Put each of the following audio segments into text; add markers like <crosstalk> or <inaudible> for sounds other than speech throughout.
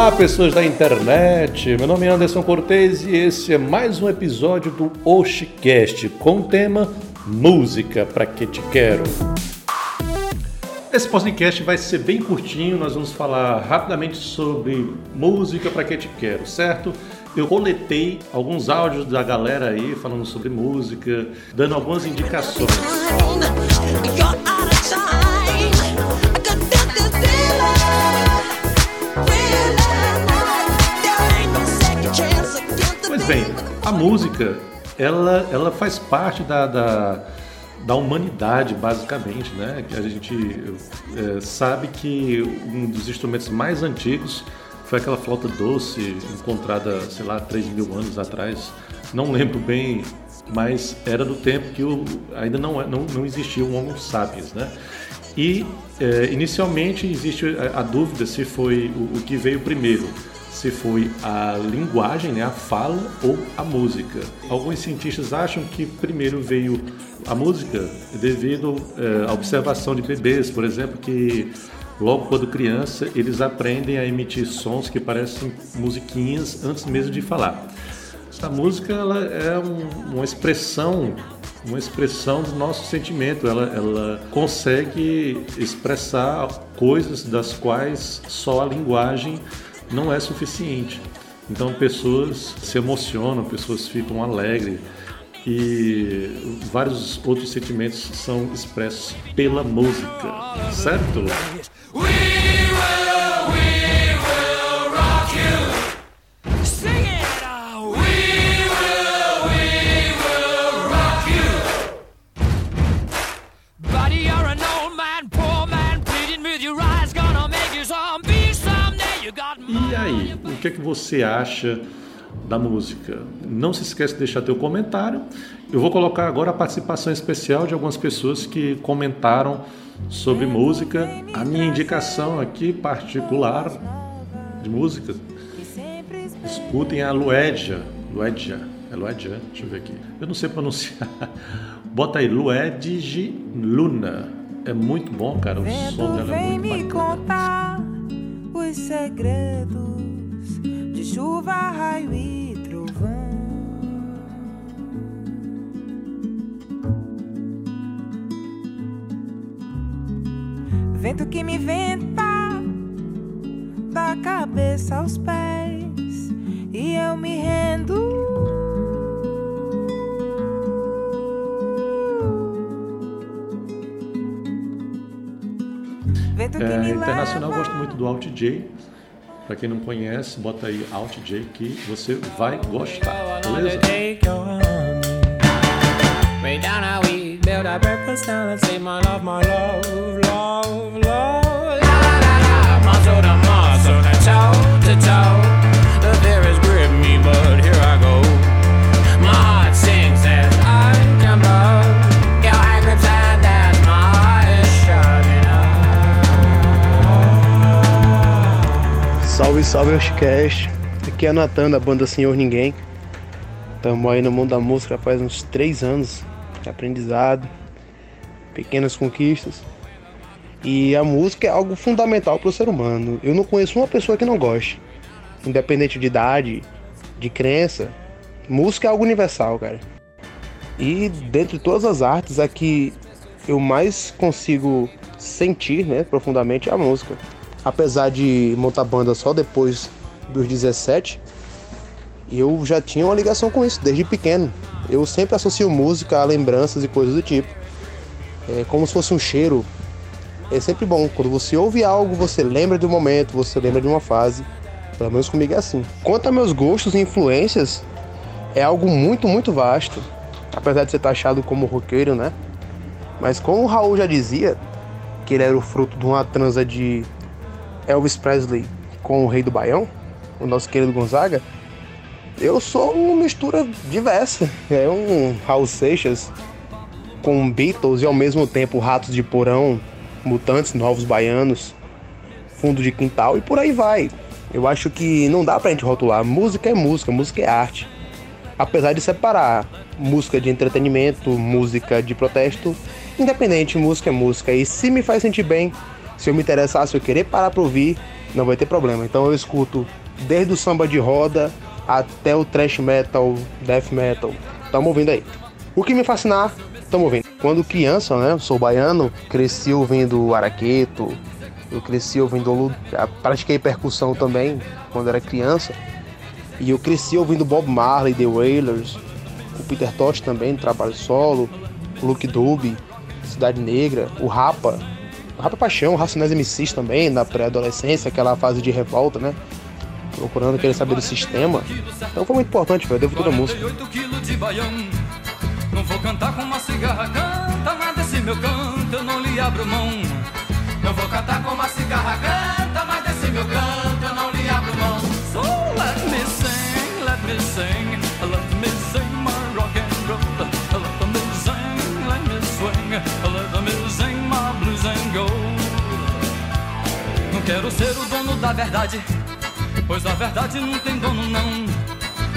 Olá, pessoas da internet. Meu nome é Anderson Cortez e esse é mais um episódio do Oshicast com o tema Música pra que te quero. Esse podcast vai ser bem curtinho, nós vamos falar rapidamente sobre música pra que te quero, certo? Eu coletei alguns áudios da galera aí falando sobre música, dando algumas indicações. Música, ela, ela faz parte da, da, da humanidade, basicamente, né? A gente é, sabe que um dos instrumentos mais antigos foi aquela flauta doce encontrada, sei lá, 3 mil anos atrás. Não lembro bem, mas era do tempo que o, ainda não, não, não existia o Homo sapiens, né? E é, inicialmente existe a, a dúvida se foi o, o que veio primeiro, se foi a linguagem, né, a fala ou a música. Alguns cientistas acham que primeiro veio a música devido é, à observação de bebês, por exemplo, que logo quando criança eles aprendem a emitir sons que parecem musiquinhas antes mesmo de falar. A música ela é um- uma expressão, uma expressão do nosso sentimento. Ela, ela consegue expressar coisas das quais só a linguagem não é suficiente. Então pessoas se emocionam, pessoas ficam alegres e vários outros sentimentos são expressos pela música, certo? Sing você acha da música? Não se esqueça de deixar teu comentário. Eu vou colocar agora a participação especial de algumas pessoas que comentaram sobre música. A minha indicação aqui particular de música, escutem a Luedja. Luedja. É Luedja? Deixa eu ver aqui. Eu não sei pronunciar. <laughs> Bota aí, Luedji Luna. É muito bom, cara. O som dela é vem muito me bacana. contar os segredos chuva, raio e trovão. Vento que me venta da cabeça aos pés e eu me rendo. Vento que É, me internacional gosto muito do Alt J. Pra quem não conhece, bota aí Alt J que você vai gostar, beleza? Salve, Oshcast. Aqui é Natan da banda Senhor Ninguém. Estamos aí no mundo da música faz uns três anos. de Aprendizado, pequenas conquistas. E a música é algo fundamental para o ser humano. Eu não conheço uma pessoa que não goste. Independente de idade, de crença. Música é algo universal, cara. E dentre todas as artes, a que eu mais consigo sentir né, profundamente é a música. Apesar de montar banda só depois dos 17, eu já tinha uma ligação com isso desde pequeno. Eu sempre associo música a lembranças e coisas do tipo. É como se fosse um cheiro. É sempre bom. Quando você ouve algo, você lembra um momento, você lembra de uma fase. Pelo menos comigo é assim. Quanto a meus gostos e influências, é algo muito, muito vasto. Apesar de ser taxado como roqueiro, né? Mas como o Raul já dizia, que ele era o fruto de uma transa de Elvis Presley com o Rei do Baião, o nosso querido Gonzaga, eu sou uma mistura diversa. É um Raul Seixas com Beatles e ao mesmo tempo Ratos de Porão, Mutantes, Novos Baianos, Fundo de Quintal e por aí vai. Eu acho que não dá pra gente rotular. Música é música, música é arte. Apesar de separar música de entretenimento, música de protesto, independente, música é música. E se me faz sentir bem, se eu me interessar, se eu querer parar pra ouvir, não vai ter problema. Então eu escuto desde o samba de roda até o thrash metal, death metal. Tamo ouvindo aí. O que me fascinar, tamo ouvindo. Quando criança, né, eu sou baiano, cresci ouvindo araqueto, eu cresci ouvindo, pratiquei percussão também quando era criança. E eu cresci ouvindo Bob Marley, The Wailers, o Peter Tosh também, trabalho solo, o Luke Dube, Cidade Negra, o Rapa, o Rapa Paixão, Racionais MCs também, na pré-adolescência, aquela fase de revolta, né? Procurando querer saber do sistema. Então foi muito importante, velho, devo toda a música. Não vou cantar com uma cigarra, canta, meu canto eu não lhe abro mão. Não vou cantar com uma cigarra, canta, desse meu canto eu não lhe abro mão. Quero ser o dono da verdade, pois a verdade não tem dono não.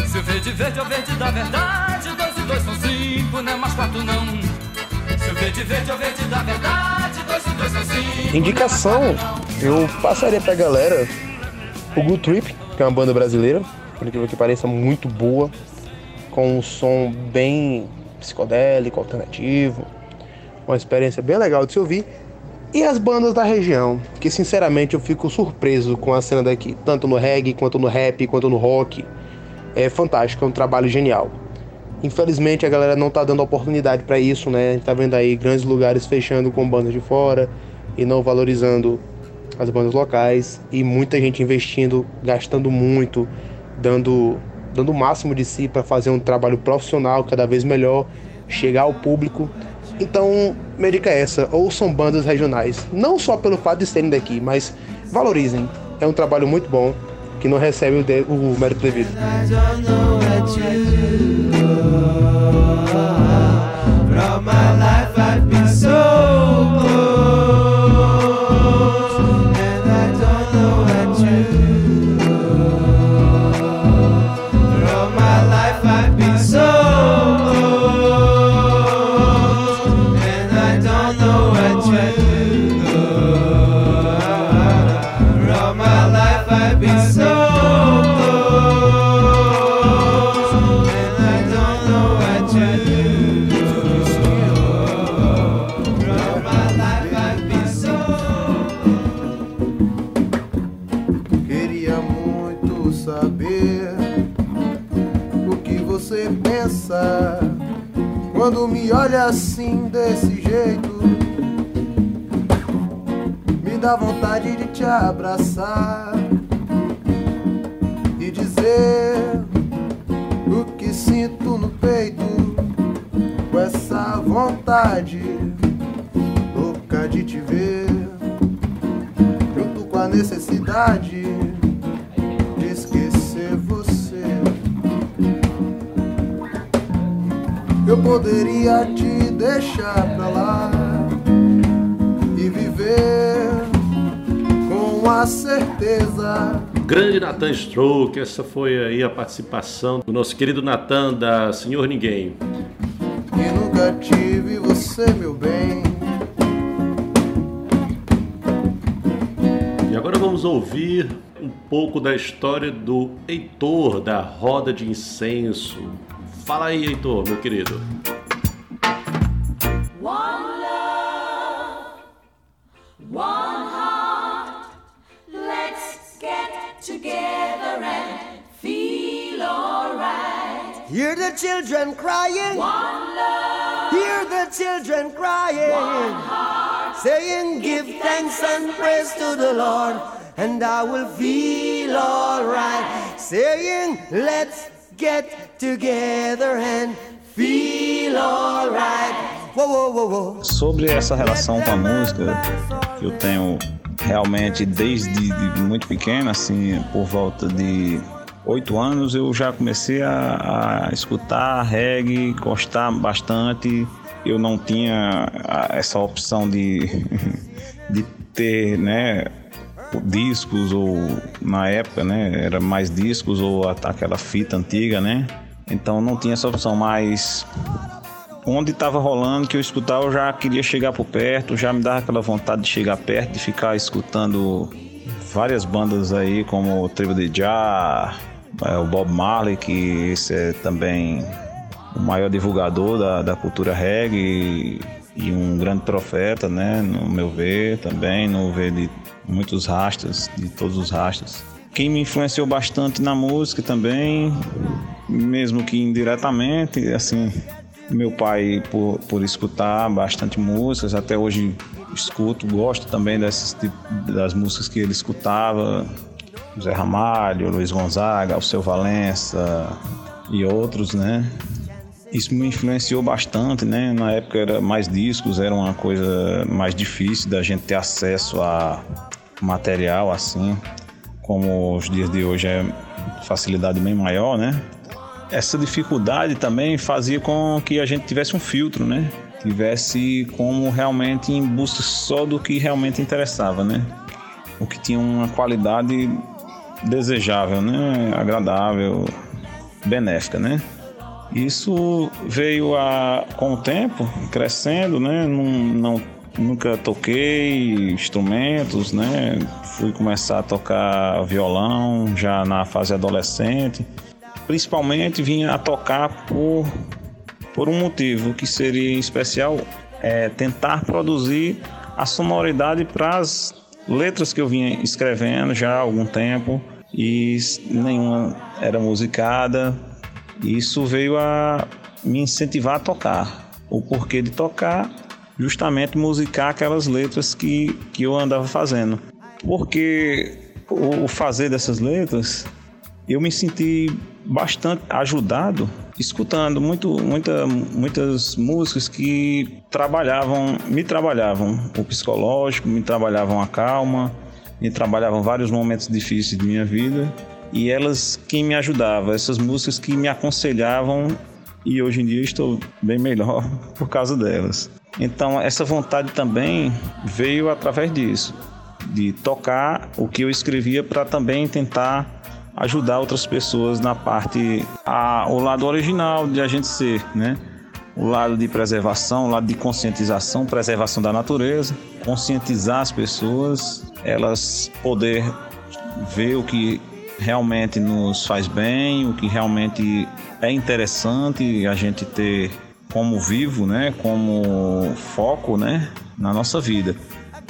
Se o verde verde é o verde da verdade, dois e dois são cinco, não é mais quatro não. Se o verde verde é o verde da verdade, dois e dois são cinco. Indicação, eu passaria pra galera o Good Trip, que é uma banda brasileira, por incrível que pareça, muito boa, com um som bem psicodélico, alternativo, uma experiência bem legal de se ouvir. E as bandas da região, que sinceramente eu fico surpreso com a cena daqui, tanto no reggae, quanto no rap, quanto no rock. É fantástico, é um trabalho genial. Infelizmente a galera não tá dando oportunidade para isso, né? A gente tá vendo aí grandes lugares fechando com bandas de fora e não valorizando as bandas locais e muita gente investindo, gastando muito, dando dando o máximo de si para fazer um trabalho profissional cada vez melhor, chegar ao público. Então, minha dica é essa: ouçam bandas regionais, não só pelo fato de serem daqui, mas valorizem. É um trabalho muito bom que não recebe o, de, o mérito devido. Queria me olha assim desse jeito. Me dá vontade de te abraçar e dizer o que sinto no peito com essa vontade louca de te ver junto com a necessidade Eu poderia te deixar pra lá e viver com a certeza Grande Nathan Stroke, essa foi aí a participação do nosso querido Nathan da Senhor Ninguém. que nunca tive você, meu bem. E agora vamos ouvir um pouco da história do Heitor da Roda de Incenso. Fala aí, Heitor, meu querido. One love, one heart. Let's get together and feel alright. Hear the children crying. One love. Hear the children crying. One heart. Saying, Give thanks and praise to the Lord, and I will feel alright. Saying, Let's get together and feel alright. Sobre essa relação com a música, eu tenho realmente desde de muito pequeno, assim, por volta de oito anos, eu já comecei a, a escutar reggae, gostar bastante. Eu não tinha essa opção de, <laughs> de ter, né, discos ou na época, né, era mais discos ou aquela fita antiga, né? Então não tinha essa opção, mas onde estava rolando, que eu escutava, eu já queria chegar por perto, já me dava aquela vontade de chegar perto, de ficar escutando várias bandas aí, como o Tribo de Jah, é, o Bob Marley, que esse é também o maior divulgador da, da cultura reggae e um grande profeta, né, no meu ver também, no ver de muitos rastas, de todos os rastas. Quem me influenciou bastante na música também, mesmo que indiretamente, assim, meu pai por, por escutar bastante músicas, até hoje escuto, gosto também dessas das músicas que ele escutava, Zé Ramalho, Luiz Gonzaga, Alceu Valença e outros, né? Isso me influenciou bastante, né? Na época era mais discos, era uma coisa mais difícil da gente ter acesso a material assim, como os dias de hoje é facilidade bem maior, né? Essa dificuldade também fazia com que a gente tivesse um filtro, né? Tivesse como realmente em busca só do que realmente interessava, né? O que tinha uma qualidade desejável, né? Agradável, benéfica, né? Isso veio a, com o tempo, crescendo, né? Não, não- nunca toquei instrumentos, né? Fui começar a tocar violão já na fase adolescente. Principalmente vinha a tocar por, por um motivo que seria em especial é tentar produzir a sonoridade para as letras que eu vinha escrevendo já há algum tempo e nenhuma era musicada. Isso veio a me incentivar a tocar. O porquê de tocar, justamente musicar aquelas letras que, que eu andava fazendo. Porque o fazer dessas letras, eu me senti bastante ajudado escutando muito, muita, muitas músicas que trabalhavam, me trabalhavam o psicológico, me trabalhavam a calma, me trabalhavam vários momentos difíceis de minha vida e elas quem me ajudava, essas músicas que me aconselhavam e hoje em dia estou bem melhor <laughs> por causa delas. Então essa vontade também veio através disso, de tocar o que eu escrevia para também tentar ajudar outras pessoas na parte a, o lado original de a gente ser, né? O lado de preservação, o lado de conscientização, preservação da natureza, conscientizar as pessoas, elas poder ver o que realmente nos faz bem, o que realmente é interessante a gente ter como vivo, né, como foco, né, na nossa vida.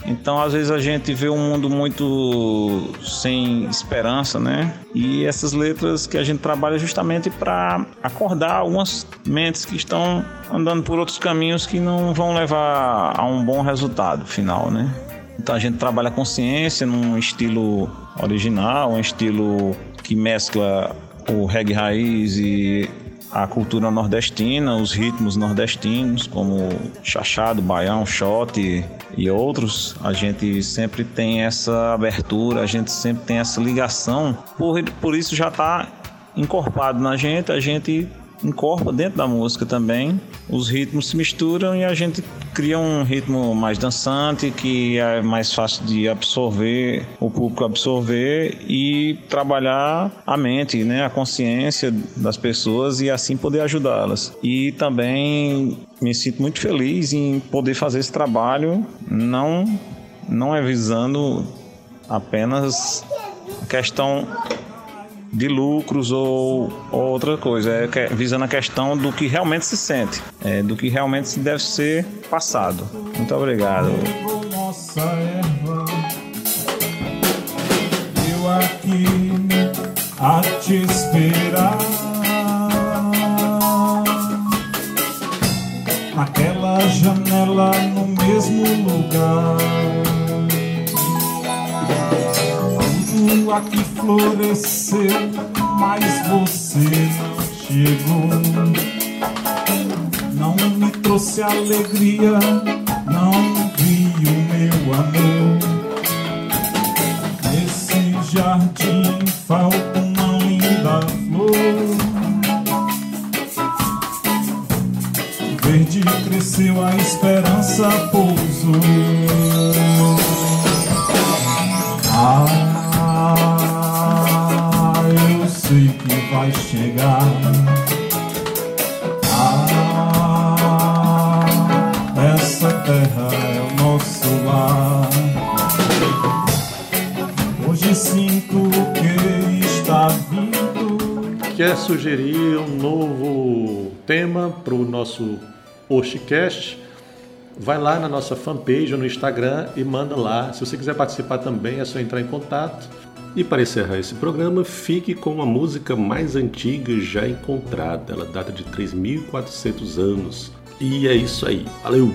Então, às vezes a gente vê um mundo muito sem esperança, né? E essas letras que a gente trabalha justamente para acordar algumas mentes que estão andando por outros caminhos que não vão levar a um bom resultado final, né? Então a gente trabalha consciência num estilo original, um estilo que mescla o reggae raiz e a cultura nordestina, os ritmos nordestinos, como chachado, baião, shot e outros, a gente sempre tem essa abertura, a gente sempre tem essa ligação. Por, por isso já está encorpado na gente, a gente encorpa dentro da música também. Os ritmos se misturam e a gente cria um ritmo mais dançante que é mais fácil de absorver, o público absorver e trabalhar a mente, né, a consciência das pessoas e assim poder ajudá-las. E também me sinto muito feliz em poder fazer esse trabalho, não não é visando apenas a questão de lucros ou, ou outra coisa, é que- visando a questão do que realmente se sente, é, do que realmente deve ser passado. Muito obrigado. nossa erva. Eu aqui a te esperar. naquela janela no mesmo lugar. Tudo aqui floresceu, mas você não chegou. Não me trouxe alegria, não vi o meu amor. Nesse jardim falta terra é o nosso lar. Hoje sinto que está vindo. Quer sugerir um novo tema para o nosso postcast? Vai lá na nossa fanpage no Instagram e manda lá. Se você quiser participar também, é só entrar em contato. E para encerrar esse programa, fique com a música mais antiga já encontrada. Ela data de 3.400 anos. E é isso aí. Valeu!